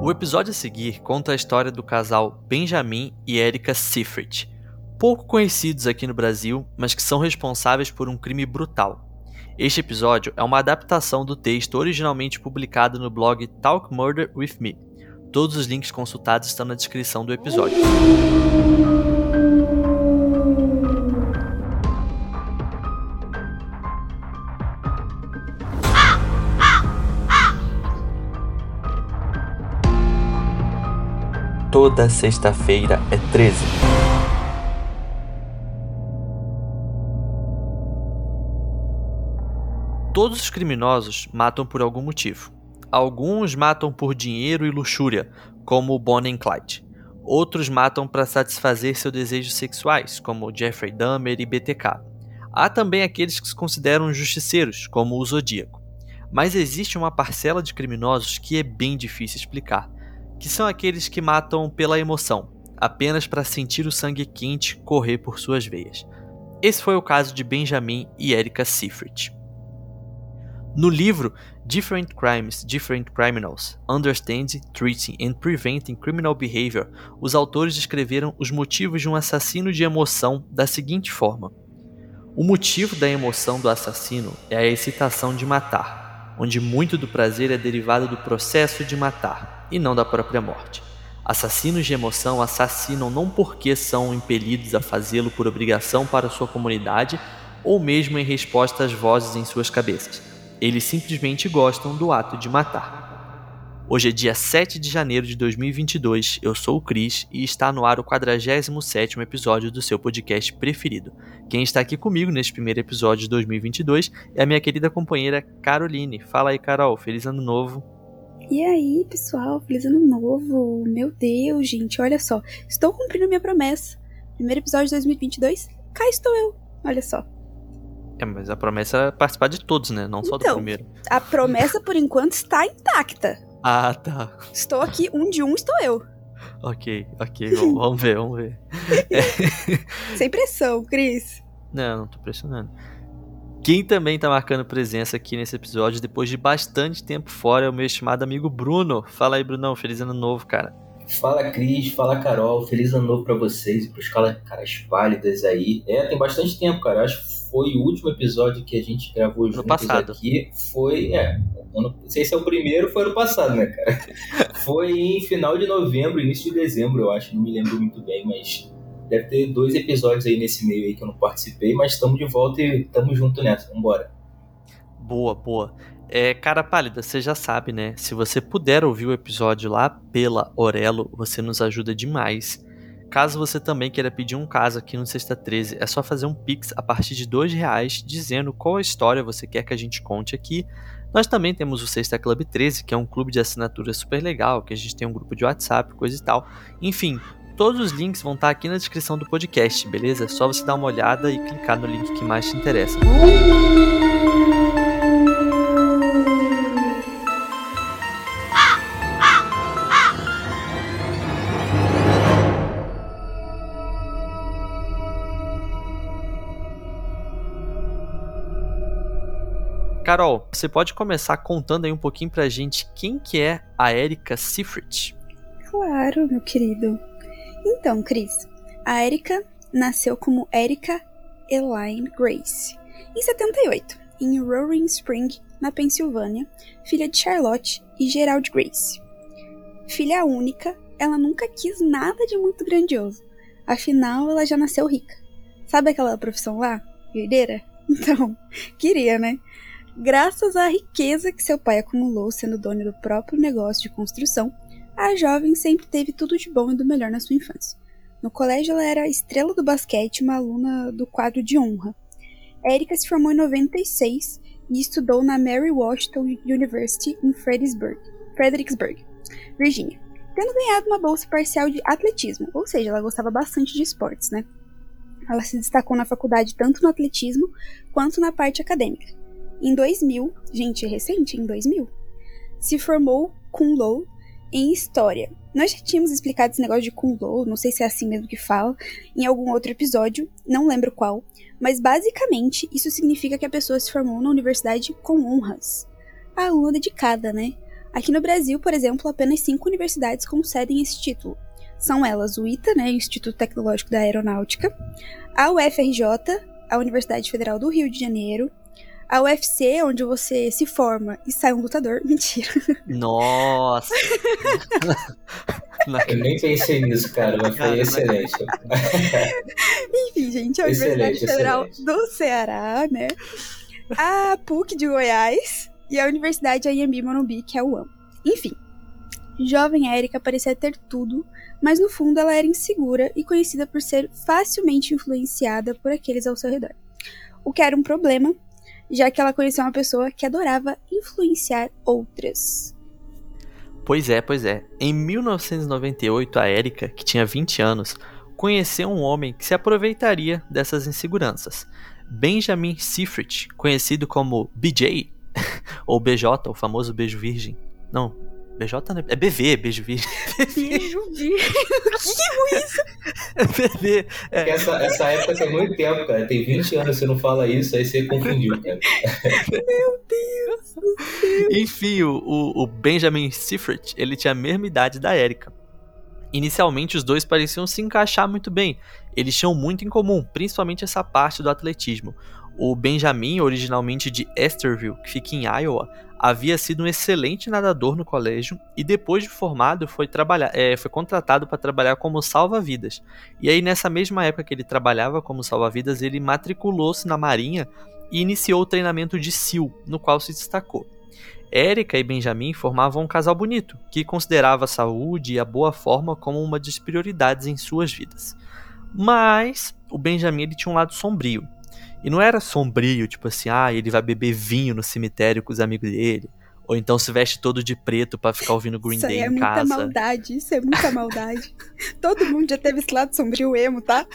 O episódio a seguir conta a história do casal Benjamin e Erika Seyfried, pouco conhecidos aqui no Brasil, mas que são responsáveis por um crime brutal. Este episódio é uma adaptação do texto originalmente publicado no blog Talk Murder with Me. Todos os links consultados estão na descrição do episódio. Toda sexta-feira é 13. Todos os criminosos matam por algum motivo. Alguns matam por dinheiro e luxúria, como Bonnie e Clyde. Outros matam para satisfazer seus desejos sexuais, como Jeffrey Dahmer e BTK. Há também aqueles que se consideram justiceiros, como o Zodíaco. Mas existe uma parcela de criminosos que é bem difícil explicar, que são aqueles que matam pela emoção, apenas para sentir o sangue quente correr por suas veias. Esse foi o caso de Benjamin e Erika Seyfried. No livro Different Crimes, Different Criminals: Understanding, Treating and Preventing Criminal Behavior, os autores descreveram os motivos de um assassino de emoção da seguinte forma: O motivo da emoção do assassino é a excitação de matar, onde muito do prazer é derivado do processo de matar e não da própria morte. Assassinos de emoção assassinam não porque são impelidos a fazê-lo por obrigação para sua comunidade ou mesmo em resposta às vozes em suas cabeças. Eles simplesmente gostam do ato de matar. Hoje é dia 7 de janeiro de 2022, eu sou o Cris e está no ar o 47º episódio do seu podcast preferido. Quem está aqui comigo neste primeiro episódio de 2022 é a minha querida companheira Caroline. Fala aí, Carol, feliz ano novo. E aí, pessoal, feliz ano novo! Meu Deus, gente, olha só. Estou cumprindo minha promessa. Primeiro episódio de 2022, cá estou eu. Olha só. É, mas a promessa é participar de todos, né? Não só então, do primeiro. A promessa, por enquanto, está intacta. Ah, tá. Estou aqui, um de um estou eu. Ok, ok, vamos ver, vamos ver. É. Sem pressão, Cris. Não, não tô pressionando. Quem também está marcando presença aqui nesse episódio, depois de bastante tempo fora, é o meu estimado amigo Bruno. Fala aí, Brunão, feliz ano novo, cara. Fala, Cris, fala, Carol, feliz ano novo para vocês e pros caras pálidas aí. É, tem bastante tempo, cara. Acho que foi o último episódio que a gente gravou juntos passado. aqui. Foi, é, não sei se é o primeiro, foi ano passado, né, cara? foi em final de novembro, início de dezembro, eu acho, não me lembro muito bem, mas Deve ter dois episódios aí nesse meio aí que eu não participei, mas estamos de volta e estamos junto nessa. Vambora. Boa, boa. É, cara pálida, você já sabe, né? Se você puder ouvir o episódio lá pela Orelo, você nos ajuda demais. Caso você também queira pedir um caso aqui no Sexta 13, é só fazer um pix a partir de dois reais, dizendo qual história você quer que a gente conte aqui. Nós também temos o Sexta Club 13, que é um clube de assinatura super legal, que a gente tem um grupo de WhatsApp, coisa e tal. Enfim, Todos os links vão estar aqui na descrição do podcast, beleza? É só você dar uma olhada e clicar no link que mais te interessa. Carol, você pode começar contando aí um pouquinho pra gente quem que é a Erika Seyfried? Claro, meu querido. Então, Cris, a Erika nasceu como Erika Elaine Grace em 78, em Roaring Spring, na Pensilvânia, filha de Charlotte e Gerald Grace. Filha única, ela nunca quis nada de muito grandioso, afinal ela já nasceu rica. Sabe aquela profissão lá? Herdeira? Então, queria, né? Graças à riqueza que seu pai acumulou sendo dono do próprio negócio de construção, a jovem sempre teve tudo de bom e do melhor na sua infância. No colégio, ela era estrela do basquete, uma aluna do quadro de honra. Erika se formou em 96 e estudou na Mary Washington University em Fredericksburg, Fredericksburg, Virgínia, tendo ganhado uma bolsa parcial de atletismo, ou seja, ela gostava bastante de esportes, né? Ela se destacou na faculdade tanto no atletismo quanto na parte acadêmica. Em 2000, gente, é recente, em 2000, se formou com Low em história. Nós já tínhamos explicado esse negócio de Kunlo, não sei se é assim mesmo que fala, em algum outro episódio, não lembro qual, mas basicamente isso significa que a pessoa se formou na universidade com honras. A aluna dedicada, né? Aqui no Brasil, por exemplo, apenas cinco universidades concedem esse título. São elas o ITA, né, Instituto Tecnológico da Aeronáutica, a UFRJ, a Universidade Federal do Rio de Janeiro, a UFC, onde você se forma e sai um lutador. Mentira. Nossa! Eu nem pensei nisso, cara, mas foi excelente. Enfim, gente, a Universidade Excelente, Federal excelente. do Ceará, né? A PUC de Goiás e a Universidade AMB Morumbi, que é o UAM. Enfim, jovem Érica parecia ter tudo, mas no fundo ela era insegura e conhecida por ser facilmente influenciada por aqueles ao seu redor. O que era um problema, já que ela conheceu uma pessoa que adorava influenciar outras. Pois é, pois é. Em 1998, a Erika, que tinha 20 anos, conheceu um homem que se aproveitaria dessas inseguranças. Benjamin Seyfried, conhecido como BJ, ou BJ, o famoso beijo virgem. Não, BJ não é, é BV, beijo virgem. Beijo virgem. É BV. Porque essa, essa época tem muito tempo, cara. Tem 20 anos que você não fala isso, aí você confundiu, cara. Enfim, o, o- o Benjamin Seyfried, ele tinha a mesma idade da Erika. Inicialmente, os dois pareciam se encaixar muito bem. Eles tinham muito em comum, principalmente essa parte do atletismo. O Benjamin, originalmente de Esterville, que fica em Iowa, havia sido um excelente nadador no colégio e depois de formado foi, trabalhar, é, foi contratado para trabalhar como salva-vidas. E aí, nessa mesma época que ele trabalhava como salva-vidas, ele matriculou-se na Marinha e iniciou o treinamento de SEAL, no qual se destacou. Érica e Benjamin formavam um casal bonito, que considerava a saúde e a boa forma como uma das prioridades em suas vidas. Mas o Benjamin ele tinha um lado sombrio. E não era sombrio, tipo assim, ah, ele vai beber vinho no cemitério com os amigos dele. Ou então se veste todo de preto pra ficar ouvindo Green Isso Day é em muita casa. maldade, isso é muita maldade. Todo mundo já teve esse lado sombrio emo, tá?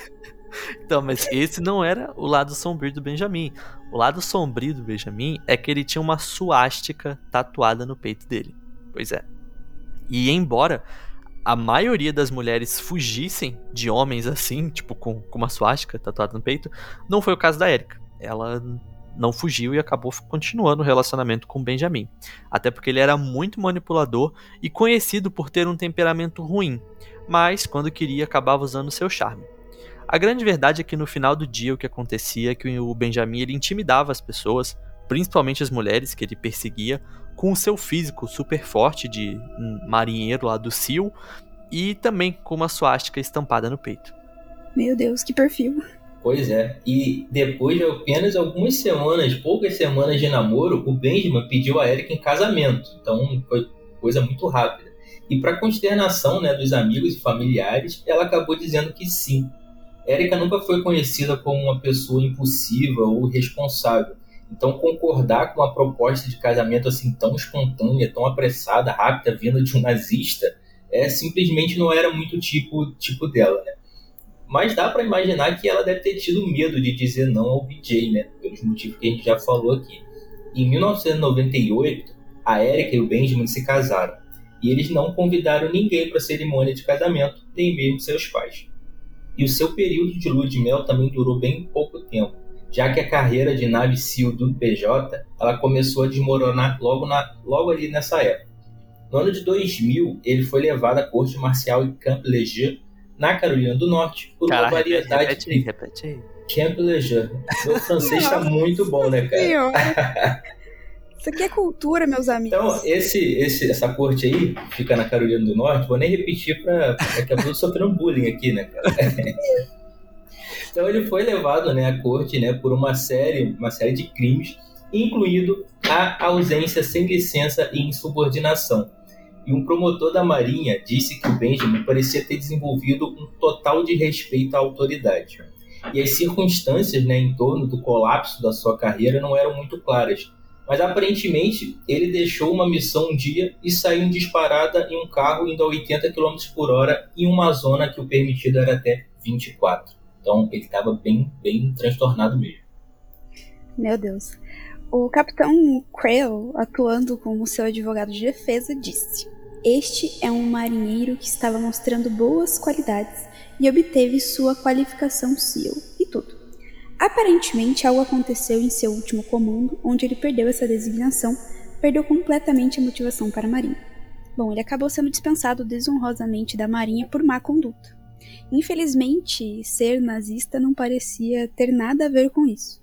Então, mas esse não era o lado sombrio do Benjamin. O lado sombrio do Benjamin é que ele tinha uma suástica tatuada no peito dele. Pois é. E embora a maioria das mulheres fugissem de homens assim, tipo com, com uma suástica tatuada no peito, não foi o caso da Erika. Ela não fugiu e acabou continuando o relacionamento com Benjamin. Até porque ele era muito manipulador e conhecido por ter um temperamento ruim, mas quando queria acabava usando seu charme. A grande verdade é que no final do dia o que acontecia é que o Benjamin ele intimidava as pessoas, principalmente as mulheres que ele perseguia, com o seu físico super forte de um marinheiro lá do Sil e também com uma suástica estampada no peito. Meu Deus, que perfil. Pois é. E depois de apenas algumas semanas, poucas semanas de namoro, o Benjamin pediu a Erika em casamento. Então foi coisa muito rápida. E para consternação né, dos amigos e familiares, ela acabou dizendo que sim. Erika nunca foi conhecida como uma pessoa impulsiva ou responsável. Então concordar com uma proposta de casamento assim tão espontânea, tão apressada, rápida, vinda de um nazista, é simplesmente não era muito tipo tipo dela, né? Mas dá para imaginar que ela deve ter tido medo de dizer não ao BJ, né? Pelos motivos que a gente já falou aqui. Em 1998, a Erika e o Benjamin se casaram. E eles não convidaram ninguém para a cerimônia de casamento, nem mesmo seus pais. E o seu período de lua de mel também durou bem pouco tempo, já que a carreira de nave SEAL do PJ ela começou a desmoronar logo, na, logo ali nessa época. No ano de 2000, ele foi levado à corte marcial em Camp Lejeune, na Carolina do Norte, por Cara, uma variedade repete aí, de repete aí. Camp Lejeune. Meu francês está muito bom, né, cara? Isso aqui é cultura, meus amigos. Então, esse, esse, essa corte aí, que fica na Carolina do Norte, vou nem repetir para daqui a pouco sofrendo bullying aqui, né, cara? então ele foi levado né, à corte né, por uma série, uma série de crimes, incluindo a ausência sem licença e insubordinação. E um promotor da Marinha disse que o Benjamin parecia ter desenvolvido um total de respeito à autoridade. E as circunstâncias né, em torno do colapso da sua carreira não eram muito claras. Mas aparentemente ele deixou uma missão um dia e saiu disparada em um carro indo a 80 km por hora em uma zona que o permitido era até 24. Então ele estava bem, bem transtornado mesmo. Meu Deus. O capitão Creel, atuando como seu advogado de defesa, disse: Este é um marinheiro que estava mostrando boas qualidades e obteve sua qualificação SEAL e tudo. Aparentemente, algo aconteceu em seu último comando, onde ele perdeu essa designação, perdeu completamente a motivação para a Marinha. Bom, ele acabou sendo dispensado desonrosamente da Marinha por má conduta. Infelizmente, ser nazista não parecia ter nada a ver com isso.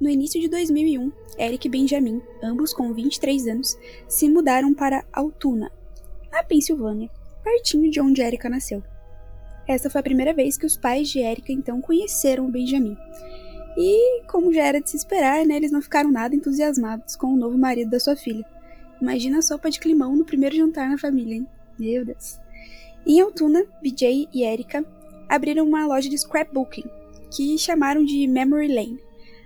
No início de 2001, Eric e Benjamin, ambos com 23 anos, se mudaram para Altoona, na Pensilvânia, pertinho de onde Erika nasceu. Essa foi a primeira vez que os pais de Erika então conheceram o Benjamin. E, como já era de se esperar, né, eles não ficaram nada entusiasmados com o novo marido da sua filha. Imagina a sopa de climão no primeiro jantar na família, hein? Meu Deus. Em Altoona, BJ e Erika abriram uma loja de scrapbooking, que chamaram de Memory Lane.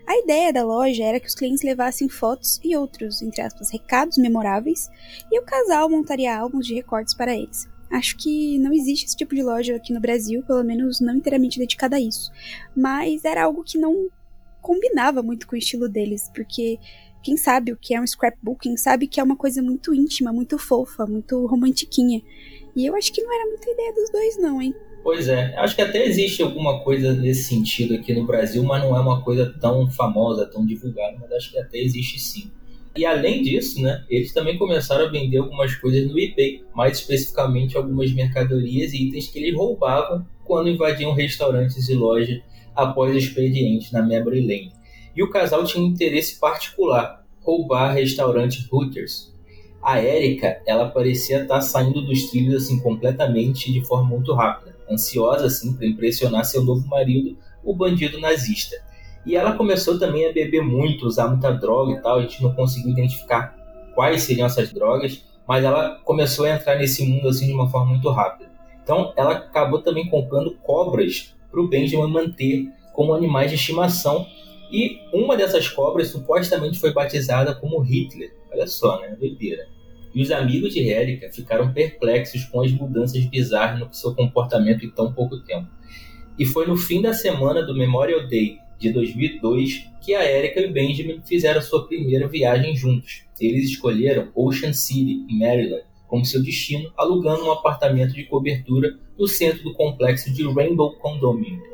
A ideia da loja era que os clientes levassem fotos e outros, entre aspas, recados memoráveis, e o casal montaria álbuns de recortes para eles. Acho que não existe esse tipo de loja aqui no Brasil, pelo menos não inteiramente dedicada a isso. Mas era algo que não combinava muito com o estilo deles, porque quem sabe o que é um scrapbooking sabe que é uma coisa muito íntima, muito fofa, muito romantiquinha. E eu acho que não era muita ideia dos dois, não, hein? Pois é, acho que até existe alguma coisa nesse sentido aqui no Brasil, mas não é uma coisa tão famosa, tão divulgada, mas acho que até existe sim. E além disso, né, eles também começaram a vender algumas coisas no eBay, mais especificamente algumas mercadorias e itens que eles roubavam quando invadiam restaurantes e lojas após o expediente na Memory Lane. E o casal tinha um interesse particular, roubar restaurantes Hooters, a Erika, ela parecia estar saindo dos trilhos assim completamente de forma muito rápida, ansiosa assim para impressionar seu novo marido, o bandido nazista. E ela começou também a beber muito, usar muita droga e tal, a gente não conseguiu identificar quais seriam essas drogas, mas ela começou a entrar nesse mundo assim de uma forma muito rápida. Então, ela acabou também comprando cobras para o Benjamin manter como animais de estimação e uma dessas cobras supostamente foi batizada como Hitler. Olha só, né? Doideira. E os amigos de Erika ficaram perplexos com as mudanças bizarras no seu comportamento em tão pouco tempo. E foi no fim da semana do Memorial Day de 2002 que a Erika e o Benjamin fizeram sua primeira viagem juntos. Eles escolheram Ocean City, Maryland, como seu destino, alugando um apartamento de cobertura no centro do complexo de Rainbow Condominium.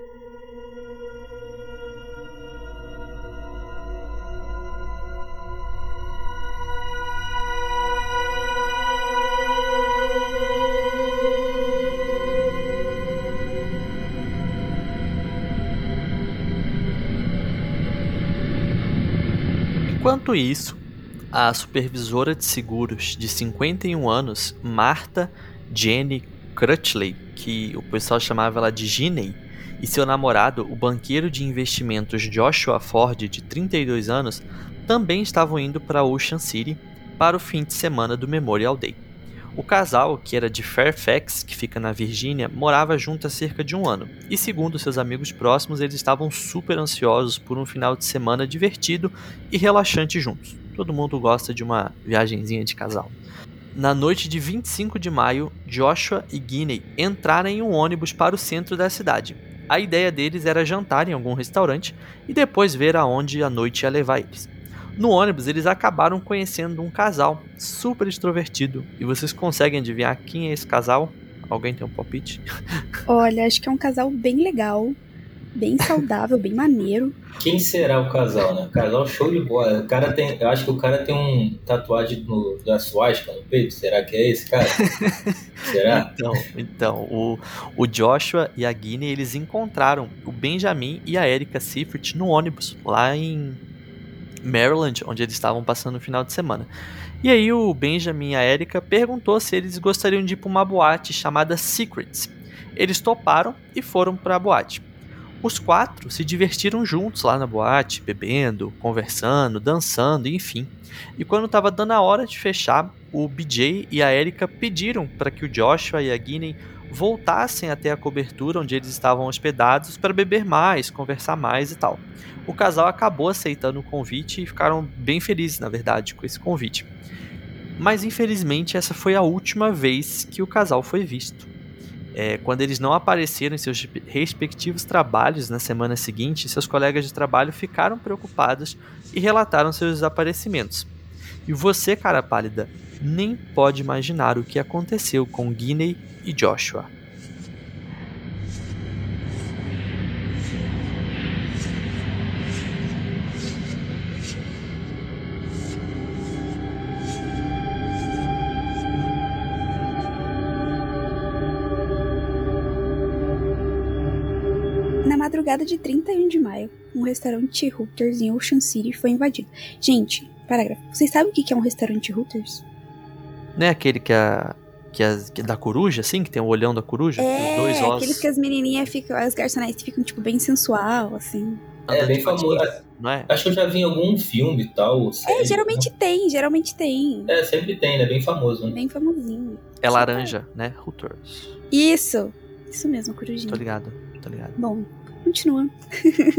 Isso, a supervisora de seguros de 51 anos, Martha Jenny Crutchley, que o pessoal chamava ela de Ginny, e seu namorado, o banqueiro de investimentos Joshua Ford, de 32 anos, também estavam indo para Ocean City para o fim de semana do Memorial Day. O casal, que era de Fairfax, que fica na Virgínia, morava junto há cerca de um ano, e segundo seus amigos próximos, eles estavam super ansiosos por um final de semana divertido e relaxante juntos. Todo mundo gosta de uma viagenzinha de casal. Na noite de 25 de maio, Joshua e Guinea entraram em um ônibus para o centro da cidade. A ideia deles era jantar em algum restaurante e depois ver aonde a noite ia levar eles. No ônibus, eles acabaram conhecendo um casal super extrovertido. E vocês conseguem adivinhar quem é esse casal? Alguém tem um palpite? Olha, acho que é um casal bem legal, bem saudável, bem maneiro. Quem será o casal, né? Casal show de bola. O cara tem, eu acho que o cara tem um tatuagem no, da suástica no peito. Será que é esse cara? será? Então, então o, o Joshua e a Guinea, eles encontraram o Benjamin e a Erika Seifert no ônibus, lá em Maryland, onde eles estavam passando o final de semana. E aí o Benjamin e a Erika perguntou se eles gostariam de ir para uma boate chamada Secrets. Eles toparam e foram para a boate. Os quatro se divertiram juntos lá na boate, bebendo, conversando, dançando, enfim. E quando estava dando a hora de fechar, o BJ e a Erika pediram para que o Joshua e a Guinea voltassem até a cobertura onde eles estavam hospedados para beber mais, conversar mais e tal. O casal acabou aceitando o convite e ficaram bem felizes, na verdade, com esse convite. Mas infelizmente essa foi a última vez que o casal foi visto. É, quando eles não apareceram em seus respectivos trabalhos na semana seguinte, seus colegas de trabalho ficaram preocupados e relataram seus desaparecimentos. E você, cara pálida, nem pode imaginar o que aconteceu com Guinea e Joshua. De 31 de maio, um restaurante Hooters em Ocean City foi invadido. Gente, parágrafo. Vocês sabem o que é um restaurante Hooters? Não é aquele que a. Que, a, que é da coruja, assim, que tem o olhão da coruja? É, Os dois ossos. aqueles que as menininhas ficam, as garçonetes ficam, tipo, bem sensual, assim. É, bem famoso. Não é? Acho que eu já vi em algum filme e tal. É, série. geralmente tem, geralmente tem. É, sempre tem, né? Bem famoso, né? Bem famosinho. É laranja, né? Hooters. Isso! Isso mesmo, corujinha. Tô ligado, tô ligado. Bom, continua.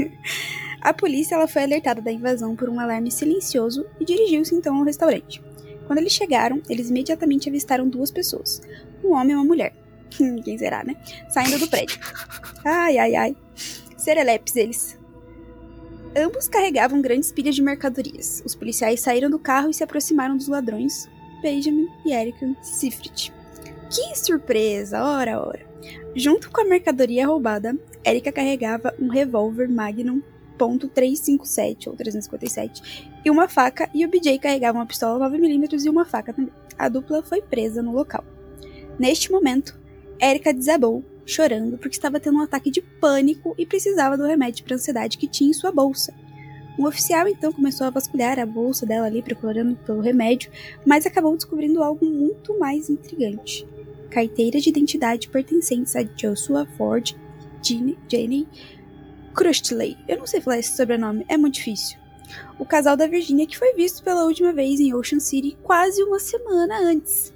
a polícia ela foi alertada da invasão por um alarme silencioso e dirigiu-se então ao restaurante. Quando eles chegaram, eles imediatamente avistaram duas pessoas: um homem e uma mulher. Quem será, né? Saindo do prédio. Ai, ai, ai. Serelepes eles. Ambos carregavam grandes pilhas de mercadorias. Os policiais saíram do carro e se aproximaram dos ladrões, Benjamin e Eric Sifrit. Que surpresa, ora, ora. Junto com a mercadoria roubada, Erika carregava um revólver Magnum .357 ou 357 e uma faca, e o BJ carregava uma pistola 9mm e uma faca também. A dupla foi presa no local. Neste momento, Erika desabou, chorando porque estava tendo um ataque de pânico e precisava do remédio para ansiedade que tinha em sua bolsa. Um oficial então começou a vasculhar a bolsa dela ali procurando pelo remédio, mas acabou descobrindo algo muito mais intrigante carteira de identidade pertencentes a Joshua Ford e Jenny Crustley. Eu não sei falar esse sobrenome, é muito difícil. O casal da Virgínia que foi visto pela última vez em Ocean City quase uma semana antes.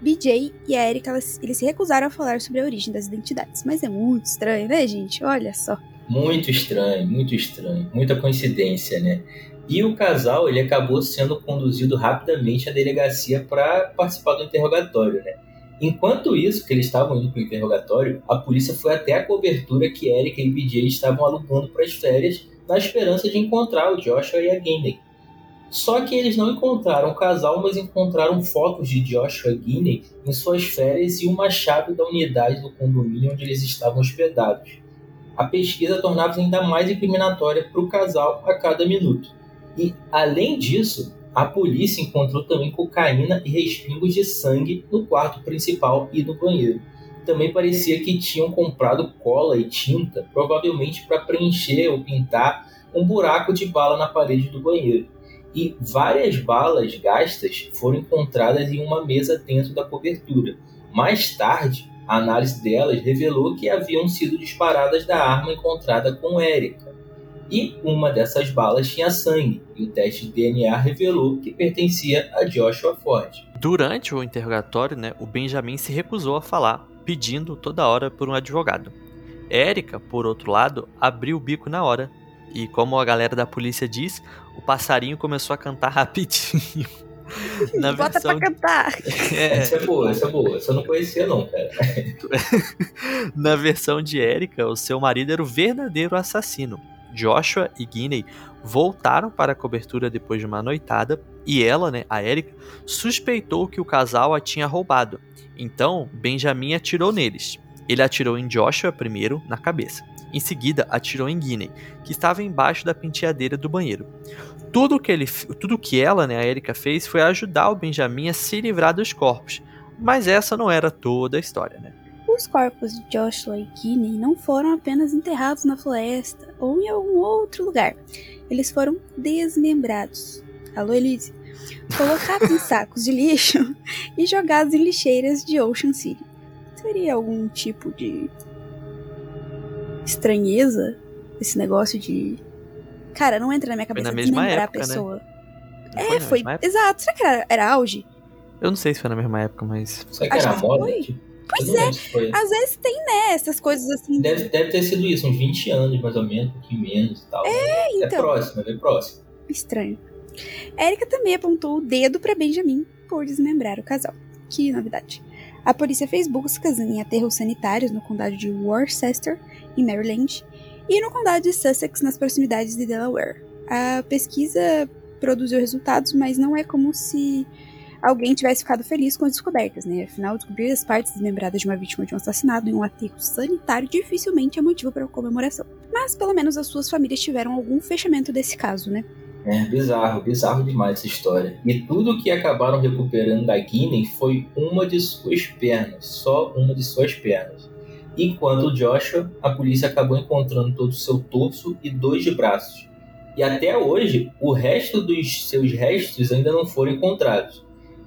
BJ e a Erika, elas, eles se recusaram a falar sobre a origem das identidades, mas é muito estranho, né, gente? Olha só. Muito estranho, muito estranho. Muita coincidência, né? E o casal, ele acabou sendo conduzido rapidamente à delegacia para participar do interrogatório, né? Enquanto isso, que eles estavam indo para o interrogatório, a polícia foi até a cobertura que Erika e BJ estavam alugando para as férias, na esperança de encontrar o Joshua e a Guinea. Só que eles não encontraram o casal, mas encontraram fotos de Joshua Guinea em suas férias e uma chave da unidade do condomínio onde eles estavam hospedados. A pesquisa tornava-se ainda mais incriminatória para o casal a cada minuto. E, além disso, a polícia encontrou também cocaína e respingos de sangue no quarto principal e no banheiro. Também parecia que tinham comprado cola e tinta, provavelmente para preencher ou pintar um buraco de bala na parede do banheiro. E várias balas gastas foram encontradas em uma mesa dentro da cobertura. Mais tarde, a análise delas revelou que haviam sido disparadas da arma encontrada com Erika e uma dessas balas tinha sangue, e o teste de DNA revelou que pertencia a Joshua Ford. Durante o interrogatório, né, o Benjamin se recusou a falar, pedindo toda hora por um advogado. Érica, por outro lado, abriu o bico na hora. E como a galera da polícia diz, o passarinho começou a cantar rapidinho. Na Bota versão, pra cantar! é, Essa é boa, essa é boa. Essa eu não conhecia não, cara. na versão de Érica, o seu marido era o verdadeiro assassino. Joshua e Guinea voltaram para a cobertura depois de uma noitada e ela, né, a Erika, suspeitou que o casal a tinha roubado. Então, Benjamin atirou neles. Ele atirou em Joshua primeiro, na cabeça. Em seguida, atirou em Guinea, que estava embaixo da penteadeira do banheiro. Tudo que, ele, tudo que ela, né, a Erika, fez foi ajudar o Benjamin a se livrar dos corpos. Mas essa não era toda a história, né? Os corpos de Joshua e Guinea não foram apenas enterrados na floresta ou em algum outro lugar. Eles foram desmembrados. Alô, Elise? Colocados em sacos de lixo e jogados em lixeiras de Ocean City. Seria algum tipo de estranheza esse negócio de. Cara, não entra na minha Foi cabeça na mesma desmembrar época, a né? pessoa. Não É, foi. época? Exato. Será que era, era auge? Eu não sei se foi na mesma época, mas. Será que Acho era que moda? foi. Tipo, Pois é. se foi. Às vezes tem, né? Essas coisas assim. Deve, deve ter sido isso, uns 20 anos mais ou menos, um pouquinho menos e tal. É, então. É próximo, é bem próximo. Estranho. Erika também apontou o dedo para Benjamin por desmembrar o casal. Que novidade. A polícia fez buscas em aterros sanitários no condado de Worcester, em Maryland, e no condado de Sussex, nas proximidades de Delaware. A pesquisa produziu resultados, mas não é como se alguém tivesse ficado feliz com as descobertas, né? Afinal, descobrir as partes desmembradas de uma vítima de um assassinato em um aterro sanitário dificilmente é motivo para comemoração. Mas pelo menos as suas famílias tiveram algum fechamento desse caso, né? É bizarro, bizarro demais essa história. E tudo que acabaram recuperando da Guinea foi uma de suas pernas, só uma de suas pernas. Enquanto Joshua, a polícia acabou encontrando todo o seu torso e dois braços. E até hoje, o resto dos seus restos ainda não foram encontrados.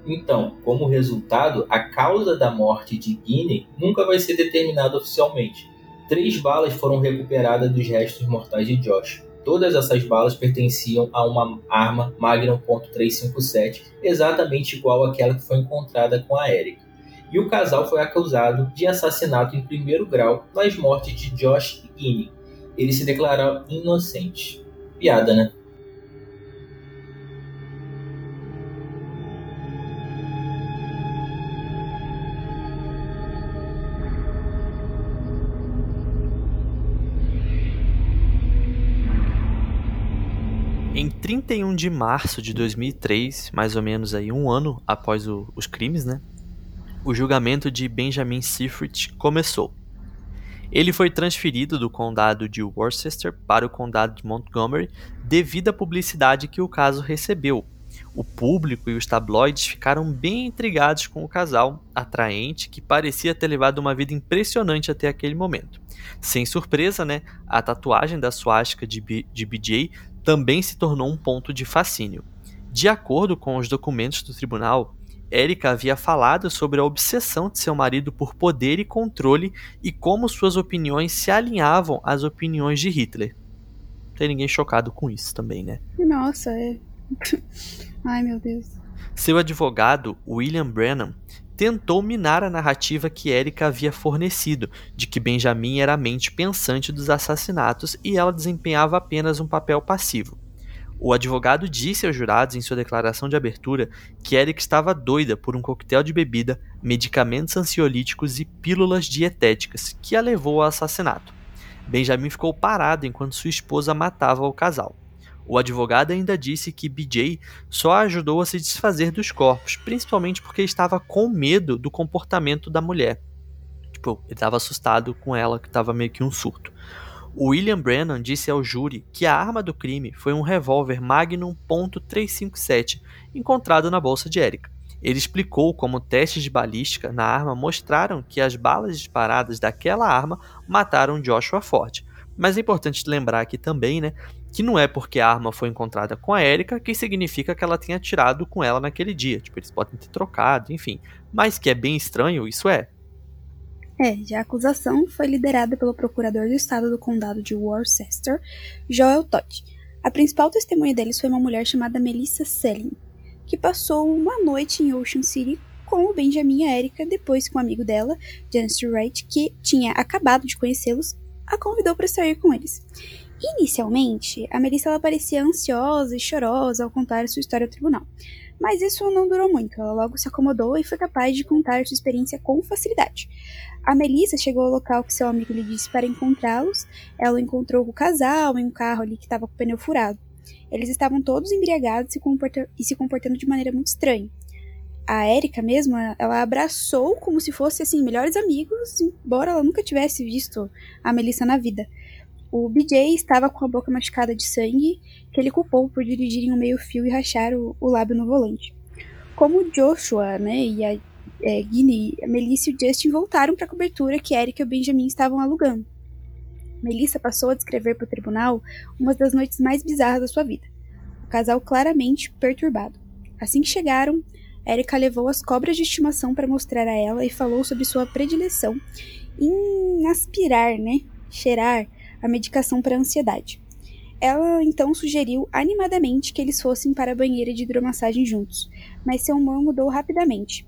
Então, como resultado, a causa da morte de Guinea nunca vai ser determinada oficialmente. Três balas foram recuperadas dos restos mortais de Josh. Todas essas balas pertenciam a uma arma Magnum .357, exatamente igual àquela que foi encontrada com a Erika. E o casal foi acusado de assassinato em primeiro grau nas mortes de Josh e Guinea. Eles se declararam inocentes. Piada, né? 31 de março de 2003, mais ou menos aí um ano após o, os crimes, né? O julgamento de Benjamin Seyfried começou. Ele foi transferido do condado de Worcester para o condado de Montgomery devido à publicidade que o caso recebeu. O público e os tabloides ficaram bem intrigados com o casal, atraente, que parecia ter levado uma vida impressionante até aquele momento. Sem surpresa, né, a tatuagem da suástica de, B de BJ também se tornou um ponto de fascínio. De acordo com os documentos do tribunal, Erika havia falado sobre a obsessão de seu marido por poder e controle e como suas opiniões se alinhavam às opiniões de Hitler. Não tem ninguém chocado com isso também, né? Nossa, é. Ai, meu Deus. Seu advogado, William Brennan, tentou minar a narrativa que Erika havia fornecido, de que Benjamin era a mente pensante dos assassinatos e ela desempenhava apenas um papel passivo. O advogado disse aos jurados em sua declaração de abertura que Erika estava doida por um coquetel de bebida, medicamentos ansiolíticos e pílulas dietéticas, que a levou ao assassinato. Benjamin ficou parado enquanto sua esposa matava o casal. O advogado ainda disse que BJ só ajudou a se desfazer dos corpos, principalmente porque estava com medo do comportamento da mulher. Tipo, ele estava assustado com ela, que estava meio que um surto. O William Brennan disse ao júri que a arma do crime foi um revólver Magnum .357 encontrado na bolsa de Erika. Ele explicou como testes de balística na arma mostraram que as balas disparadas daquela arma mataram Joshua Ford. Mas é importante lembrar aqui também, né, que não é porque a arma foi encontrada com a Erika que significa que ela tenha atirado com ela naquele dia. Tipo, eles podem ter trocado, enfim. Mas que é bem estranho, isso é. É, a acusação foi liderada pelo procurador do estado do condado de Worcester, Joel Todd. A principal testemunha deles foi uma mulher chamada Melissa Selling, que passou uma noite em Ocean City com o Benjamin e a Erika, depois que um amigo dela, Janice Wright, que tinha acabado de conhecê-los, a convidou para sair com eles. Inicialmente, a Melissa ela parecia ansiosa e chorosa ao contar sua história ao tribunal, mas isso não durou muito. Ela logo se acomodou e foi capaz de contar sua experiência com facilidade. A Melissa chegou ao local que seu amigo lhe disse para encontrá-los. Ela encontrou o casal em um carro ali que estava com o pneu furado. Eles estavam todos embriagados e se comportando de maneira muito estranha a Erika mesmo, ela abraçou como se fossem assim melhores amigos, embora ela nunca tivesse visto a Melissa na vida. O BJ estava com a boca machucada de sangue, que ele culpou por dirigirem um meio-fio e rachar o, o, lábio no volante. Como Joshua, né, e a é, Guinea, a Melissa e o Justin voltaram para a cobertura que Erika e o Benjamin estavam alugando. Melissa passou a descrever para o tribunal uma das noites mais bizarras da sua vida. O casal claramente perturbado. Assim que chegaram, Erika levou as cobras de estimação para mostrar a ela e falou sobre sua predileção em aspirar, né, cheirar a medicação para ansiedade. Ela então sugeriu animadamente que eles fossem para a banheira de hidromassagem juntos, mas seu humor mudou rapidamente.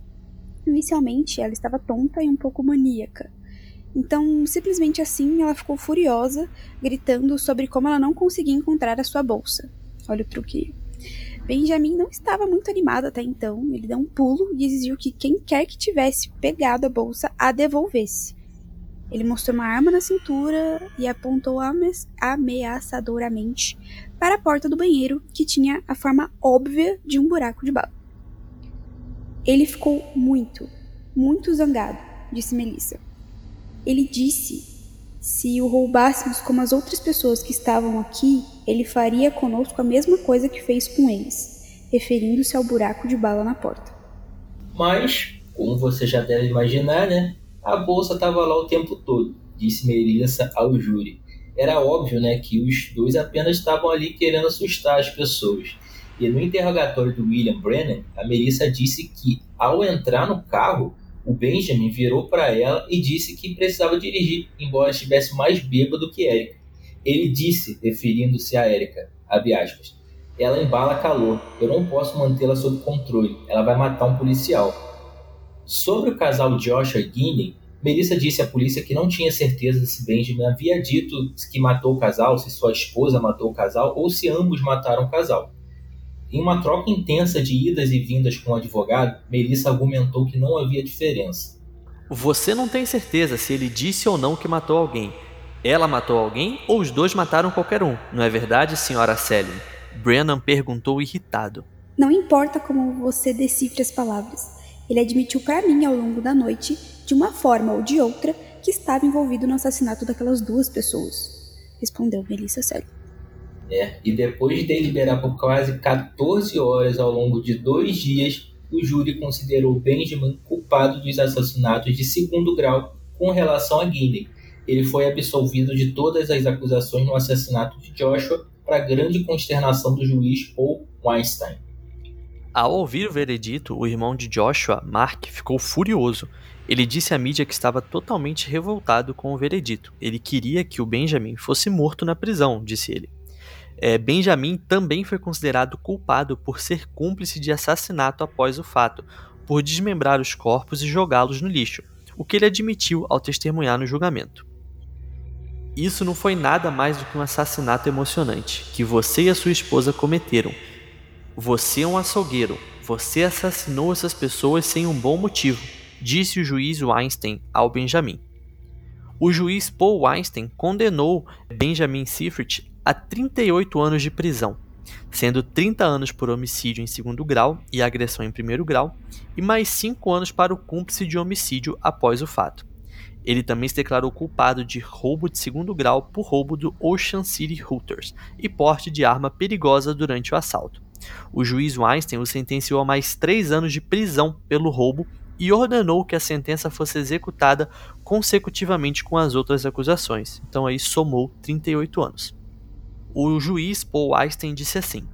Inicialmente, ela estava tonta e um pouco maníaca. Então, simplesmente assim, ela ficou furiosa, gritando sobre como ela não conseguia encontrar a sua bolsa. Olha o truque. Benjamin não estava muito animado até então. Ele deu um pulo e exigiu que quem quer que tivesse pegado a bolsa a devolvesse. Ele mostrou uma arma na cintura e apontou ameaçadoramente para a porta do banheiro, que tinha a forma óbvia de um buraco de bala. Ele ficou muito, muito zangado, disse Melissa. Ele disse: se o roubássemos como as outras pessoas que estavam aqui, ele faria conosco a mesma coisa que fez com eles, referindo-se ao buraco de bala na porta. Mas, como você já deve imaginar, né? A bolsa estava lá o tempo todo, disse Melissa ao júri. Era óbvio né, que os dois apenas estavam ali querendo assustar as pessoas. E no interrogatório do William Brennan, a Melissa disse que, ao entrar no carro, o Benjamin virou para ela e disse que precisava dirigir, embora estivesse mais bêbado que Erika. Ele disse, referindo-se a Erika, aspas, ela embala calor, eu não posso mantê-la sob controle, ela vai matar um policial. Sobre o casal Joshua e Guinea, Melissa disse à polícia que não tinha certeza se Benjamin havia dito que matou o casal, se sua esposa matou o casal ou se ambos mataram o casal. Em uma troca intensa de idas e vindas com o advogado, Melissa argumentou que não havia diferença. Você não tem certeza se ele disse ou não que matou alguém. Ela matou alguém ou os dois mataram qualquer um, não é verdade, senhora Selling? Brennan perguntou irritado. Não importa como você decifre as palavras. Ele admitiu para mim ao longo da noite, de uma forma ou de outra, que estava envolvido no assassinato daquelas duas pessoas. Respondeu Melissa Selling. Né? E depois de deliberar por quase 14 horas ao longo de dois dias, o júri considerou Benjamin culpado dos assassinatos de segundo grau com relação a Guinea. Ele foi absolvido de todas as acusações no assassinato de Joshua, para grande consternação do juiz Paul Weinstein. Ao ouvir o veredito, o irmão de Joshua, Mark, ficou furioso. Ele disse à mídia que estava totalmente revoltado com o veredito. Ele queria que o Benjamin fosse morto na prisão, disse ele. É, Benjamin também foi considerado culpado por ser cúmplice de assassinato após o fato, por desmembrar os corpos e jogá-los no lixo, o que ele admitiu ao testemunhar no julgamento. Isso não foi nada mais do que um assassinato emocionante que você e a sua esposa cometeram. Você é um açougueiro. Você assassinou essas pessoas sem um bom motivo, disse o juiz Weinstein ao Benjamin. O juiz Paul Weinstein condenou Benjamin Seifert a 38 anos de prisão, sendo 30 anos por homicídio em segundo grau e agressão em primeiro grau, e mais 5 anos para o cúmplice de homicídio após o fato. Ele também se declarou culpado de roubo de segundo grau por roubo do Ocean City Hooters e porte de arma perigosa durante o assalto. O juiz Weinstein o sentenciou a mais três anos de prisão pelo roubo e ordenou que a sentença fosse executada consecutivamente com as outras acusações. Então aí somou 38 anos. O juiz Paul Weinstein disse assim: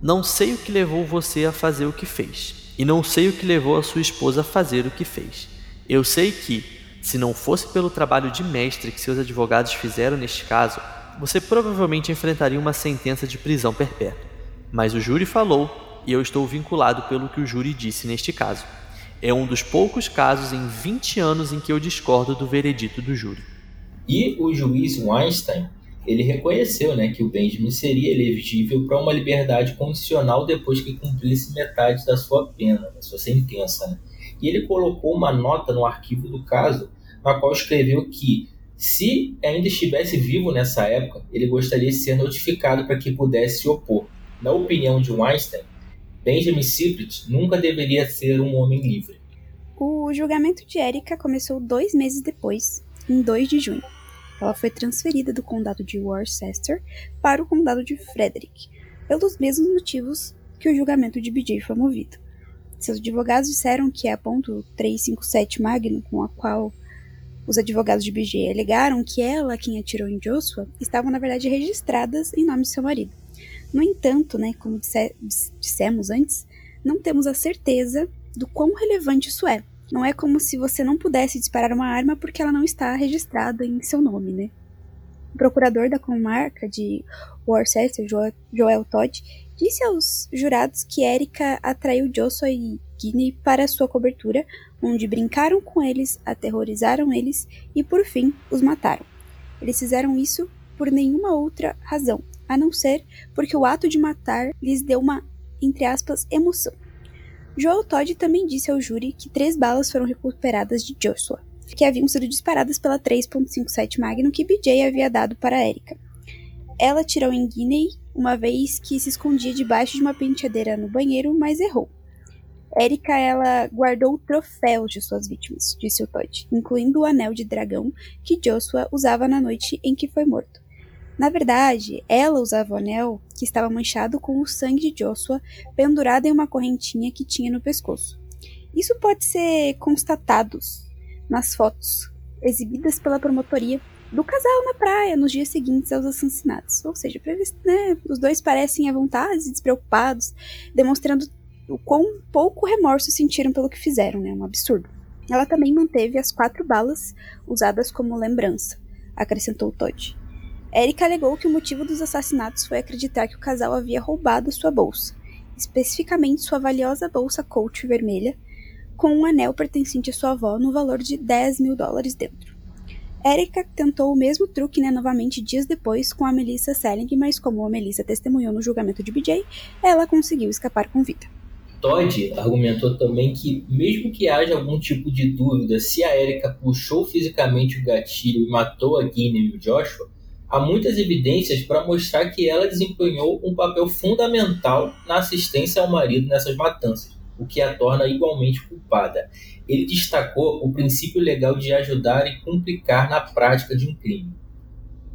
Não sei o que levou você a fazer o que fez, e não sei o que levou a sua esposa a fazer o que fez. Eu sei que, se não fosse pelo trabalho de mestre que seus advogados fizeram neste caso, você provavelmente enfrentaria uma sentença de prisão perpétua. Mas o júri falou, e eu estou vinculado pelo que o júri disse neste caso. É um dos poucos casos em 20 anos em que eu discordo do veredito do júri. E o juiz Weinstein ele reconheceu né, que o Benjamin seria elegível para uma liberdade condicional depois que cumprisse metade da sua pena, da sua sentença. Né? E ele colocou uma nota no arquivo do caso, na qual escreveu que, se ainda estivesse vivo nessa época, ele gostaria de ser notificado para que pudesse se opor. Na opinião de Weinstein, Benjamin Secret nunca deveria ser um homem livre. O julgamento de Erika começou dois meses depois, em 2 de junho. Ela foi transferida do condado de Worcester para o condado de Frederick, pelos mesmos motivos que o julgamento de BJ foi movido. Seus advogados disseram que a ponto 357 Magnum, com a qual os advogados de BJ alegaram que ela, quem atirou em Joshua, estavam na verdade registradas em nome de seu marido. No entanto, né, como disse dissemos antes, não temos a certeza do quão relevante isso é, não é como se você não pudesse disparar uma arma porque ela não está registrada em seu nome, né? O procurador da comarca de Worcester, Joel Todd, disse aos jurados que Erika atraiu Joshua e Guinea para sua cobertura, onde brincaram com eles, aterrorizaram eles e, por fim, os mataram. Eles fizeram isso por nenhuma outra razão, a não ser porque o ato de matar lhes deu uma, entre aspas, emoção. Joel Todd também disse ao júri que três balas foram recuperadas de Joshua, que haviam sido disparadas pela 3.57 Magnum que BJ havia dado para Erika. Ela tirou em Guinea uma vez que se escondia debaixo de uma penteadeira no banheiro, mas errou. Erika ela guardou troféus de suas vítimas, disse o Todd, incluindo o anel de dragão que Joshua usava na noite em que foi morto. Na verdade, ela usava o anel que estava manchado com o sangue de Joshua pendurado em uma correntinha que tinha no pescoço. Isso pode ser constatado nas fotos exibidas pela promotoria do casal na praia nos dias seguintes aos assassinatos. Ou seja, né, os dois parecem à vontade, despreocupados, demonstrando o quão pouco remorso sentiram pelo que fizeram, né? Um absurdo. Ela também manteve as quatro balas usadas como lembrança, acrescentou Todd. Eric alegou que o motivo dos assassinatos foi acreditar que o casal havia roubado sua bolsa, especificamente sua valiosa bolsa Coach vermelha, com um anel pertencente à sua avó no valor de 10 mil dólares dentro. Erika tentou o mesmo truque né, novamente dias depois com a Melissa Selling, mas como a Melissa testemunhou no julgamento de BJ, ela conseguiu escapar com vida. Todd argumentou também que, mesmo que haja algum tipo de dúvida se a Erika puxou fisicamente o gatilho e matou a Guinea e o Joshua, há muitas evidências para mostrar que ela desempenhou um papel fundamental na assistência ao marido nessas matanças, o que a torna igualmente culpada. Ele destacou o princípio legal de ajudar e complicar na prática de um crime.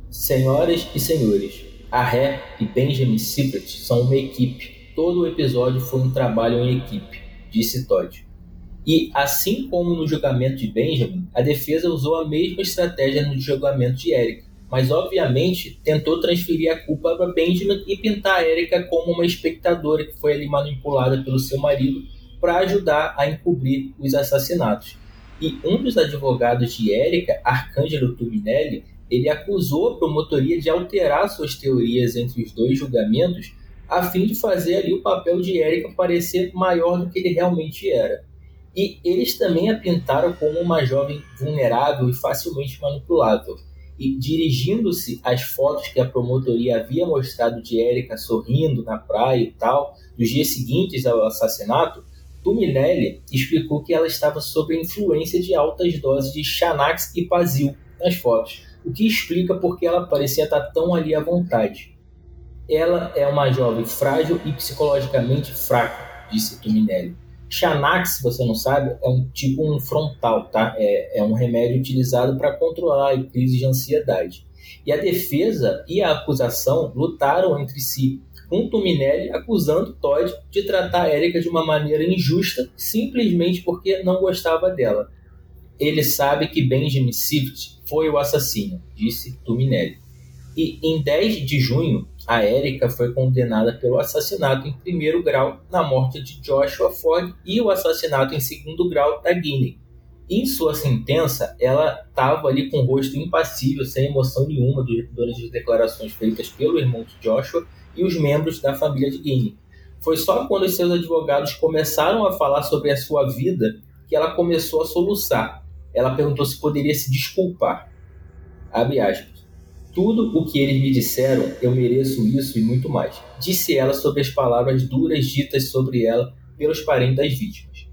Senhoras e senhores, a Ré e Benjamin Secret são uma equipe. Todo o episódio foi um trabalho em equipe, disse Todd. E, assim como no julgamento de Benjamin, a defesa usou a mesma estratégia no julgamento de Eric, mas obviamente tentou transferir a culpa para Benjamin e pintar a Erika como uma espectadora que foi ali manipulada pelo seu marido para ajudar a encobrir os assassinatos. E um dos advogados de Érica, Arcângelo Tubinelli, ele acusou a promotoria de alterar suas teorias entre os dois julgamentos a fim de fazer ali o papel de Érica parecer maior do que ele realmente era. E eles também a pintaram como uma jovem vulnerável e facilmente manipulável. E dirigindo-se às fotos que a promotoria havia mostrado de Érica sorrindo na praia e tal, nos dias seguintes ao assassinato, Tuminelli explicou que ela estava sob a influência de altas doses de Xanax e Pazil nas fotos, o que explica por que ela parecia estar tão ali à vontade. Ela é uma jovem frágil e psicologicamente fraca, disse Tuminelli. Xanax, se você não sabe, é um tipo um frontal, tá? É, é um remédio utilizado para controlar a crise de ansiedade. E a defesa e a acusação lutaram entre si com Tuminelli acusando Todd de tratar Erika de uma maneira injusta simplesmente porque não gostava dela. Ele sabe que Benjamin Sift foi o assassino, disse Tuminelli. E em 10 de junho, a Erika foi condenada pelo assassinato em primeiro grau na morte de Joshua Ford e o assassinato em segundo grau da Guinea. Em sua sentença, ela estava ali com o rosto impassível, sem emoção nenhuma durante as declarações feitas pelo irmão de Joshua e os membros da família de Guinea. Foi só quando os seus advogados começaram a falar sobre a sua vida que ela começou a soluçar. Ela perguntou se poderia se desculpar. Abre aspas. Tudo o que eles me disseram, eu mereço isso e muito mais. Disse ela sobre as palavras duras ditas sobre ela pelos parentes das vítimas.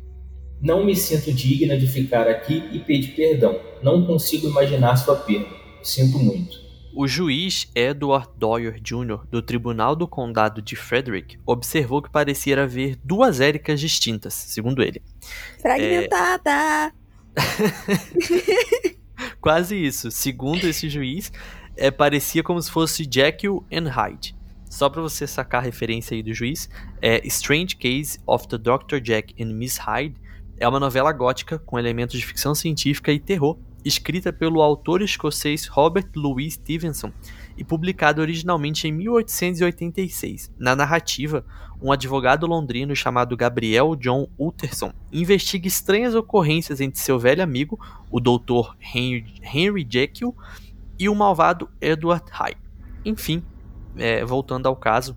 Não me sinto digna de ficar aqui e pedir perdão. Não consigo imaginar sua perda. Sinto muito. O juiz Edward Doyer Jr., do Tribunal do Condado de Frederick, observou que parecia haver duas Éricas distintas, segundo ele. Fragmentada! É... Quase isso. Segundo esse juiz, é, parecia como se fosse Jekyll and Hyde. Só para você sacar a referência aí do juiz, é Strange Case of the Dr. Jack and Miss Hyde é uma novela gótica com elementos de ficção científica e terror escrita pelo autor escocês Robert Louis Stevenson e publicada originalmente em 1886. Na narrativa, um advogado londrino chamado Gabriel John Utterson investiga estranhas ocorrências entre seu velho amigo, o Dr. Henry, Henry Jekyll, e o malvado Edward Hyde. Enfim, é, voltando ao caso,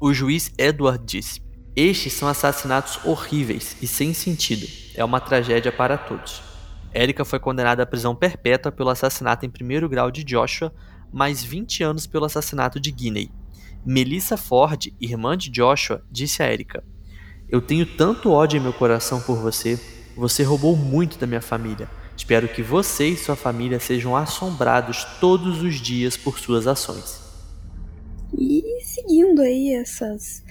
o juiz Edward disse: Estes são assassinatos horríveis e sem sentido. É uma tragédia para todos. Erika foi condenada à prisão perpétua pelo assassinato em primeiro grau de Joshua, mais 20 anos pelo assassinato de Guinea. Melissa Ford, irmã de Joshua, disse a Erika: Eu tenho tanto ódio em meu coração por você. Você roubou muito da minha família. Espero que você e sua família sejam assombrados todos os dias por suas ações. E seguindo aí essas,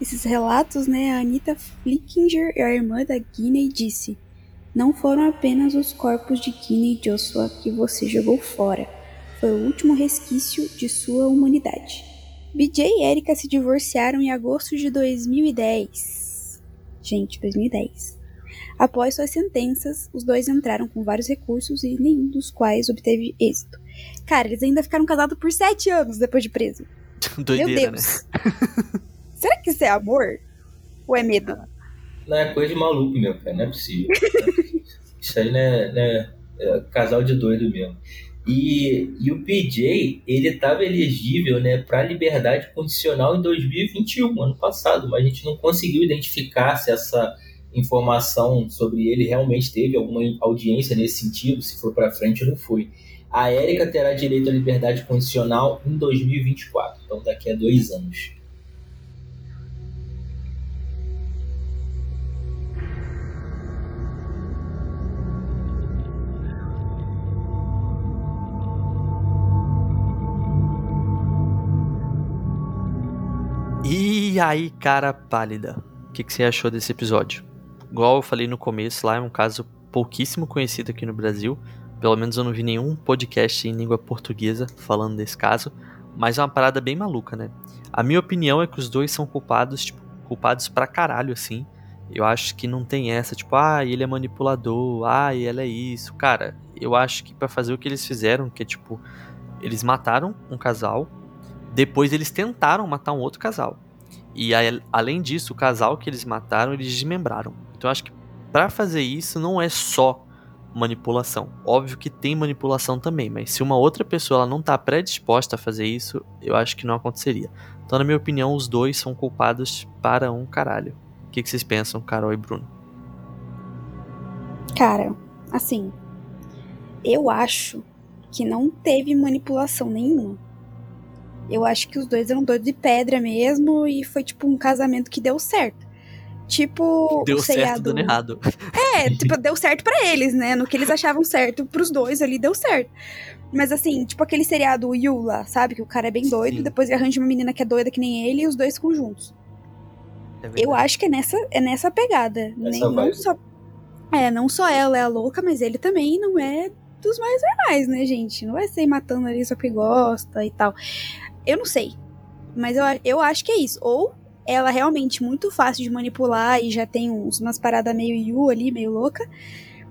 esses relatos, né, a Anita Flickinger, a irmã da Guinea, disse: não foram apenas os corpos de Kine e Joshua que você jogou fora, foi o último resquício de sua humanidade. BJ e Erika se divorciaram em agosto de 2010. Gente, 2010. Após suas sentenças, os dois entraram com vários recursos e nenhum dos quais obteve êxito. Cara, eles ainda ficaram casados por sete anos depois de preso. Doideira, Meu Deus. né? Será que isso é amor? Ou é medo? Não é coisa de maluco, meu, cara. Não é possível. Isso aí não é, não é- é casal de doido mesmo. E, e o PJ, ele estava elegível né, para liberdade condicional em 2021, ano passado, mas a gente não conseguiu identificar se essa informação sobre ele realmente teve alguma audiência nesse sentido, se foi para frente não foi. A Érica terá direito à liberdade condicional em 2024, então daqui a dois anos. E aí, cara pálida, o que, que você achou desse episódio? Igual eu falei no começo, lá é um caso pouquíssimo conhecido aqui no Brasil. Pelo menos eu não vi nenhum podcast em língua portuguesa falando desse caso. Mas é uma parada bem maluca, né? A minha opinião é que os dois são culpados, tipo, culpados pra caralho, assim. Eu acho que não tem essa, tipo, ah, ele é manipulador, ah, ela é isso. Cara, eu acho que pra fazer o que eles fizeram, que é tipo, eles mataram um casal, depois eles tentaram matar um outro casal. E além disso, o casal que eles mataram, eles desmembraram. Então eu acho que pra fazer isso não é só manipulação. Óbvio que tem manipulação também, mas se uma outra pessoa ela não tá predisposta a fazer isso, eu acho que não aconteceria. Então, na minha opinião, os dois são culpados para um caralho. O que, que vocês pensam, Carol e Bruno? Cara, assim, eu acho que não teve manipulação nenhuma. Eu acho que os dois eram doidos de pedra mesmo e foi tipo um casamento que deu certo. Tipo, Deu o certo seriado... dando errado. É, tipo, deu certo pra eles, né? No que eles achavam certo pros dois ali, deu certo. Mas assim, tipo aquele seriado You lá, sabe? Que o cara é bem doido, Sim. depois ele arranja uma menina que é doida que nem ele e os dois ficam juntos. É Eu acho que é nessa, é nessa pegada. Nem, não só, é, não só ela é a louca, mas ele também não é dos mais normais, né, gente? Não vai sair matando ali só porque gosta e tal. Eu não sei. Mas eu, eu acho que é isso. Ou ela é realmente muito fácil de manipular e já tem uns, umas paradas meio Yu ali, meio louca.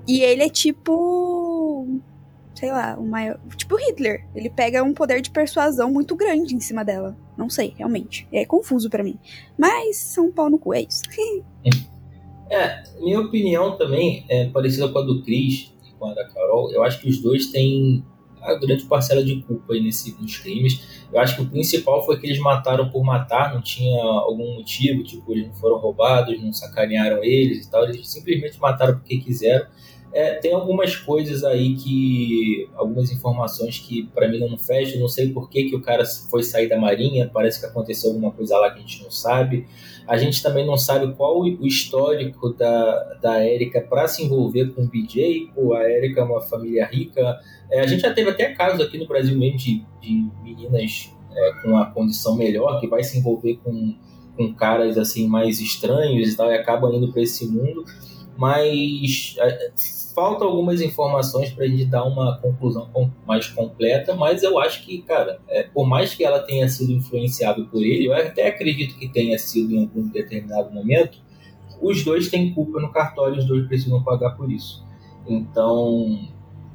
E ele é tipo. Sei lá, o maior. Tipo Hitler. Ele pega um poder de persuasão muito grande em cima dela. Não sei, realmente. É confuso pra mim. Mas são pau no cu, é isso. É, minha opinião também é parecida com a do Cris e com a da Carol. Eu acho que os dois têm a grande parcela de culpa aí nesse, nos crimes. Eu acho que o principal foi que eles mataram por matar, não tinha algum motivo, tipo, eles não foram roubados, não sacanearam eles e tal, eles simplesmente mataram porque quiseram. É, tem algumas coisas aí que. algumas informações que pra mim não fecham. Não sei por que, que o cara foi sair da marinha, parece que aconteceu alguma coisa lá que a gente não sabe. A gente também não sabe qual o histórico da, da Érica para se envolver com o BJ. Pô, a Érica é uma família rica. É, a gente já teve até casos aqui no Brasil mesmo de, de meninas é, com a condição melhor que vai se envolver com, com caras assim mais estranhos e tal e acabam indo para esse mundo. Mas falta algumas informações para a gente dar uma conclusão mais completa. Mas eu acho que, cara, é, por mais que ela tenha sido influenciável por ele, eu até acredito que tenha sido em algum determinado momento, os dois têm culpa no cartório, os dois precisam pagar por isso. Então,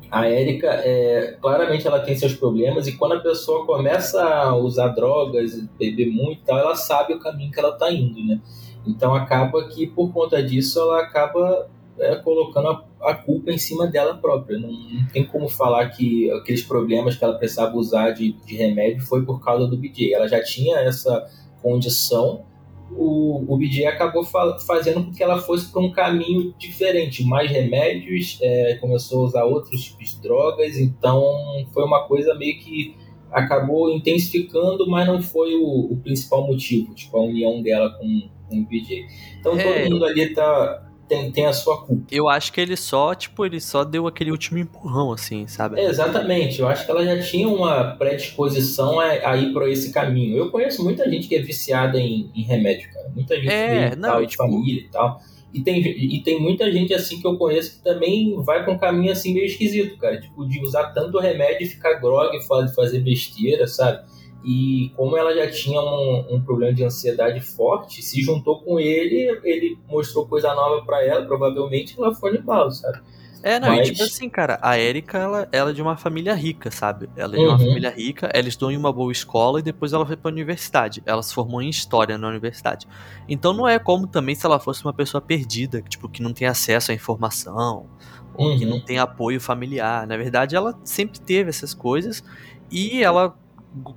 a Érica, é, claramente ela tem seus problemas e quando a pessoa começa a usar drogas, beber muito e tal, ela sabe o caminho que ela está indo, né? Então acaba que por conta disso ela acaba é, colocando a, a culpa em cima dela própria. Não, não tem como falar que aqueles problemas que ela precisava usar de, de remédio foi por causa do BJ. Ela já tinha essa condição. O, o BJ acabou fa- fazendo com que ela fosse para um caminho diferente, mais remédios, é, começou a usar outros tipos de drogas, então foi uma coisa meio que acabou intensificando, mas não foi o, o principal motivo, tipo, a união dela com, Então É. todo mundo ali tá, tem, tem a sua culpa. Eu acho que ele só, tipo, ele só deu aquele último empurrão, assim, sabe? É, exatamente, eu acho que ela já tinha uma predisposição a, a ir por esse caminho. Eu conheço muita gente que é viciada em, em remédio, cara. Muita gente É, não, tal, e de tipo- família e tal. E tem, e tem muita gente assim que eu conheço que também vai com um caminho assim meio esquisito, cara. Tipo, de usar tanto remédio e ficar grog, fa- fazer besteira, sabe? E como ela já tinha um, um, problema de ansiedade forte, se juntou com ele, ele mostrou coisa nova para ela, provavelmente ela foi no embalo, sabe? É, não, Mas... e tipo assim, cara, a Erika, ela, ela é de uma família rica, sabe? Ela é de uma uhum. família rica, ela estudou em uma boa escola e depois ela foi pra universidade. Ela se formou em História na universidade. Então não é como também se ela fosse uma pessoa perdida, tipo, que não tem acesso à informação, ou uhum. que não tem apoio familiar. Na verdade, ela sempre teve essas coisas e ela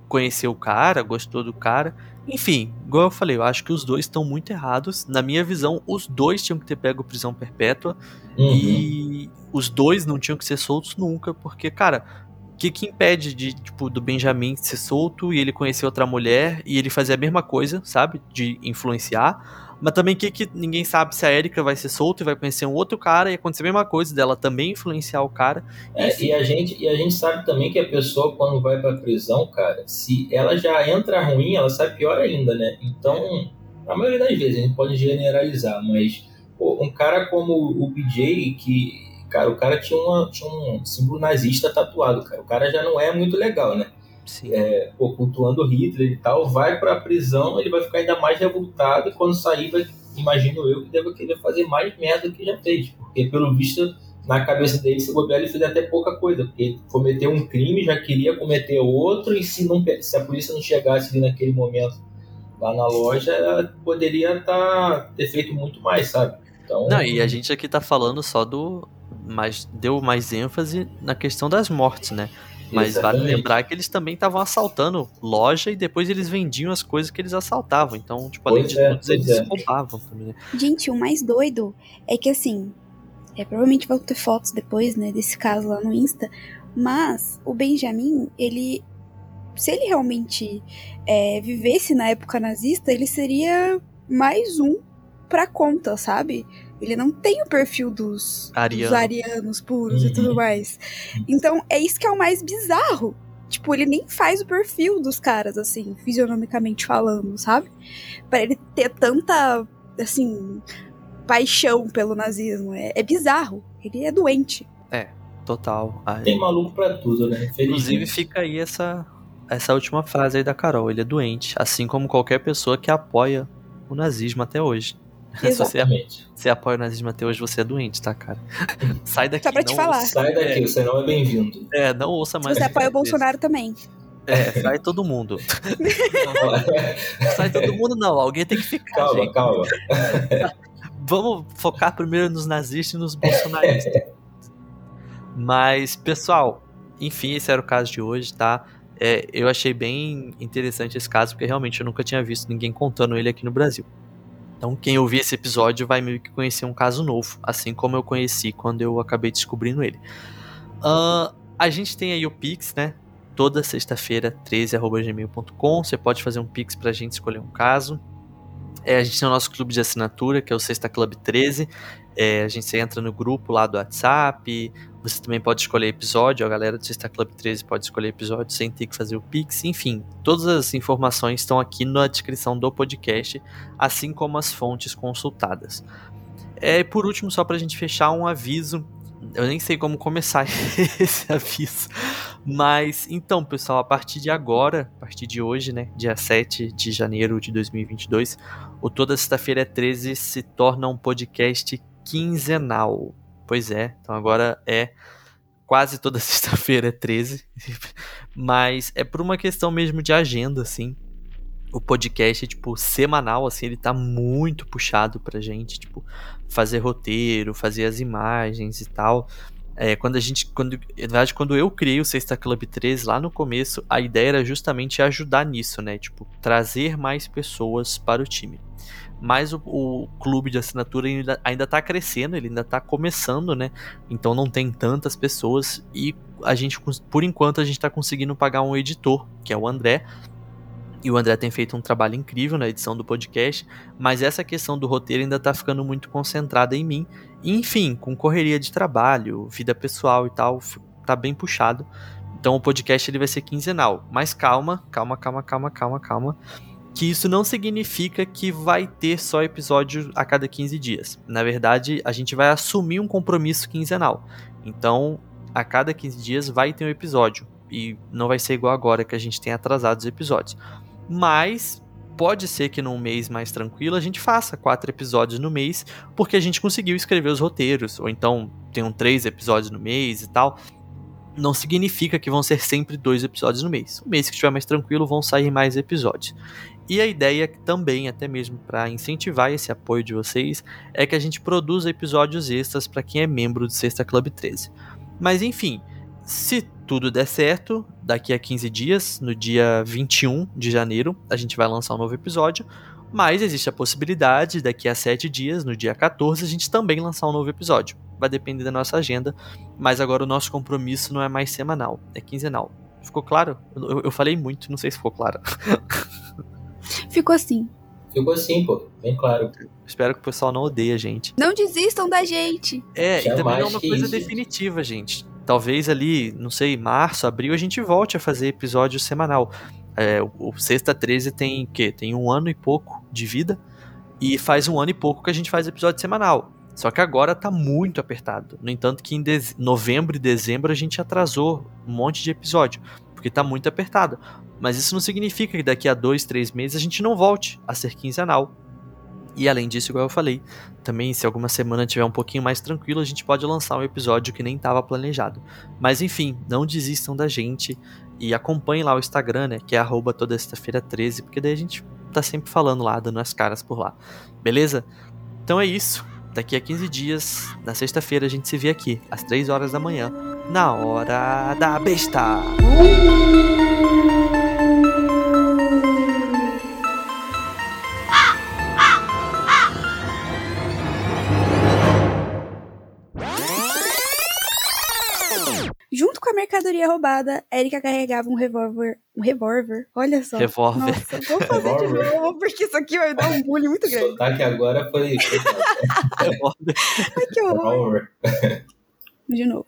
conheceu o cara, gostou do cara. Enfim, igual eu falei, eu acho que os dois estão muito errados. Na minha visão, os dois tinham que ter pego prisão perpétua. Uhum. E os dois não tinham que ser soltos nunca, porque, cara, o que, que impede de, tipo, do Benjamin ser solto e ele conhecer outra mulher e ele fazer a mesma coisa, sabe? De influenciar. Mas também que, que ninguém sabe se a Erika vai ser solta e vai conhecer um outro cara e acontecer a mesma coisa dela também influenciar o cara. É, e, a gente, e a gente sabe também que a pessoa, quando vai pra prisão, cara, se ela já entra ruim, ela sai pior ainda, né? Então, a maioria das vezes, a gente pode generalizar, mas pô, um cara como o BJ, que, cara, o cara tinha, uma, tinha um símbolo nazista tatuado, cara. O cara já não é muito legal, né? É, pô, cultuando Hitler e tal, vai para a prisão, ele vai ficar ainda mais revoltado e quando sair, vai, imagino eu, que deve querer fazer mais merda do que já fez. Porque, pelo visto, na cabeça dele, se bobear, ele fez até pouca coisa, porque cometeu um crime, já queria cometer outro, e se, não, se a polícia não chegasse ali naquele momento lá na loja, poderia tá, ter feito muito mais, sabe? Então, não, e a gente aqui tá falando só do. Mas deu mais ênfase na questão das mortes, né? Mas Exatamente. vale lembrar que eles também estavam assaltando loja e depois eles vendiam as coisas que eles assaltavam. Então, tipo, além pois de é, tudo, eles é. roubavam também. Né? Gente, o mais doido é que assim. É, provavelmente vão ter fotos depois, né, desse caso lá no Insta. Mas o Benjamin, ele. Se ele realmente é, vivesse na época nazista, ele seria mais um pra conta, sabe? Ele não tem o perfil dos, Ariano. dos arianos puros uhum. e tudo mais. Então, é isso que é o mais bizarro. Tipo, ele nem faz o perfil dos caras, assim, fisionomicamente falando, sabe? Para ele ter tanta, assim, paixão pelo nazismo. É, é bizarro. Ele é doente. É, total. Tem maluco pra tudo, né? Inclusive, fica aí essa, essa última frase aí da Carol. Ele é doente, assim como qualquer pessoa que apoia o nazismo até hoje. Exatamente. Se você, você apoia o nazismo até hoje, você é doente, tá, cara? Sai daqui. Só pra te falar. Sai daqui, você não é bem-vindo. É, não ouça mais. Se você apoia o Bolsonaro também. É, sai todo mundo. sai todo mundo, não. Alguém tem que ficar. Calma, gente. calma. Vamos focar primeiro nos nazistas e nos bolsonaristas. Mas, pessoal, enfim, esse era o caso de hoje, tá? É, eu achei bem interessante esse caso, porque realmente eu nunca tinha visto ninguém contando ele aqui no Brasil. Então, quem ouvir esse episódio vai meio que conhecer um caso novo, assim como eu conheci quando eu acabei descobrindo ele. Uh, a gente tem aí o Pix, né? Toda sexta-feira, 13.gmail.com. Você pode fazer um Pix pra gente escolher um caso. É, a gente tem o nosso clube de assinatura, que é o Sexta Club 13. É, a gente entra no grupo lá do WhatsApp, você também pode escolher episódio, a galera do Sexta Club 13 pode escolher episódio sem ter que fazer o Pix. Enfim, todas as informações estão aqui na descrição do podcast, assim como as fontes consultadas. É, por último, só para a gente fechar, um aviso. Eu nem sei como começar esse aviso. Mas, então, pessoal, a partir de agora, a partir de hoje, né, dia 7 de janeiro de 2022, o Toda Sexta-feira 13 se torna um podcast quinzenal. Pois é, então agora é quase toda sexta-feira, é 13. Mas é por uma questão mesmo de agenda, assim. O podcast, tipo, semanal, assim, ele tá muito puxado pra gente, tipo, fazer roteiro, fazer as imagens e tal. É, quando a gente, quando, na verdade, quando eu criei o Sexta Club 13 lá no começo, a ideia era justamente ajudar nisso, né? Tipo, trazer mais pessoas para o time mas o, o clube de assinatura ainda, ainda tá crescendo, ele ainda tá começando, né? Então não tem tantas pessoas e a gente, por enquanto, a gente tá conseguindo pagar um editor, que é o André. E o André tem feito um trabalho incrível na edição do podcast, mas essa questão do roteiro ainda tá ficando muito concentrada em mim. E, enfim, com correria de trabalho, vida pessoal e tal, tá bem puxado. Então o podcast ele vai ser quinzenal. Mas calma, calma, calma, calma, calma, calma que isso não significa que vai ter só episódio a cada 15 dias. Na verdade, a gente vai assumir um compromisso quinzenal. Então, a cada 15 dias vai ter um episódio. e não vai ser igual agora que a gente tem atrasado os episódios. Mas pode ser que num mês mais tranquilo a gente faça quatro episódios no mês, porque a gente conseguiu escrever os roteiros, ou então tem três episódios no mês e tal. Não significa que vão ser sempre dois episódios no mês. O mês que estiver mais tranquilo vão sair mais episódios. E a ideia também, até mesmo para incentivar esse apoio de vocês, é que a gente produza episódios extras para quem é membro do Sexta Club 13. Mas enfim, se tudo der certo, daqui a 15 dias, no dia 21 de janeiro, a gente vai lançar um novo episódio. Mas existe a possibilidade, daqui a 7 dias, no dia 14, a gente também lançar um novo episódio. Vai depender da nossa agenda, mas agora o nosso compromisso não é mais semanal, é quinzenal. Ficou claro? Eu, eu falei muito, não sei se ficou claro. Ficou assim. Ficou assim, pô, bem claro. Espero que o pessoal não odeie a gente. Não desistam da gente. É, Jamais e também não é uma coisa isso. definitiva, gente. Talvez ali, não sei, março, abril, a gente volte a fazer episódio semanal. É, o, o Sexta 13 tem o quê? Tem um ano e pouco de vida. E faz um ano e pouco que a gente faz episódio semanal. Só que agora tá muito apertado. No entanto, que em novembro e dezembro a gente atrasou um monte de episódio. Porque tá muito apertado. Mas isso não significa que daqui a dois, três meses a gente não volte a ser quinzenal. E além disso, igual eu falei, também se alguma semana tiver um pouquinho mais tranquilo, a gente pode lançar um episódio que nem estava planejado. Mas enfim, não desistam da gente e acompanhem lá o Instagram, né, que é arroba toda sexta-feira 13, porque daí a gente tá sempre falando lá, dando as caras por lá. Beleza? Então é isso. Daqui a 15 dias, na sexta-feira, a gente se vê aqui, às 3 horas da manhã, na hora da besta. Mercadoria roubada, Erika carregava um revólver. Um revólver? Olha só. Revólver. Nossa, vou fazer de novo, porque isso aqui vai dar um bullying muito O grande. sotaque agora foi. Revólver. Ai, que horror. Horror. De novo.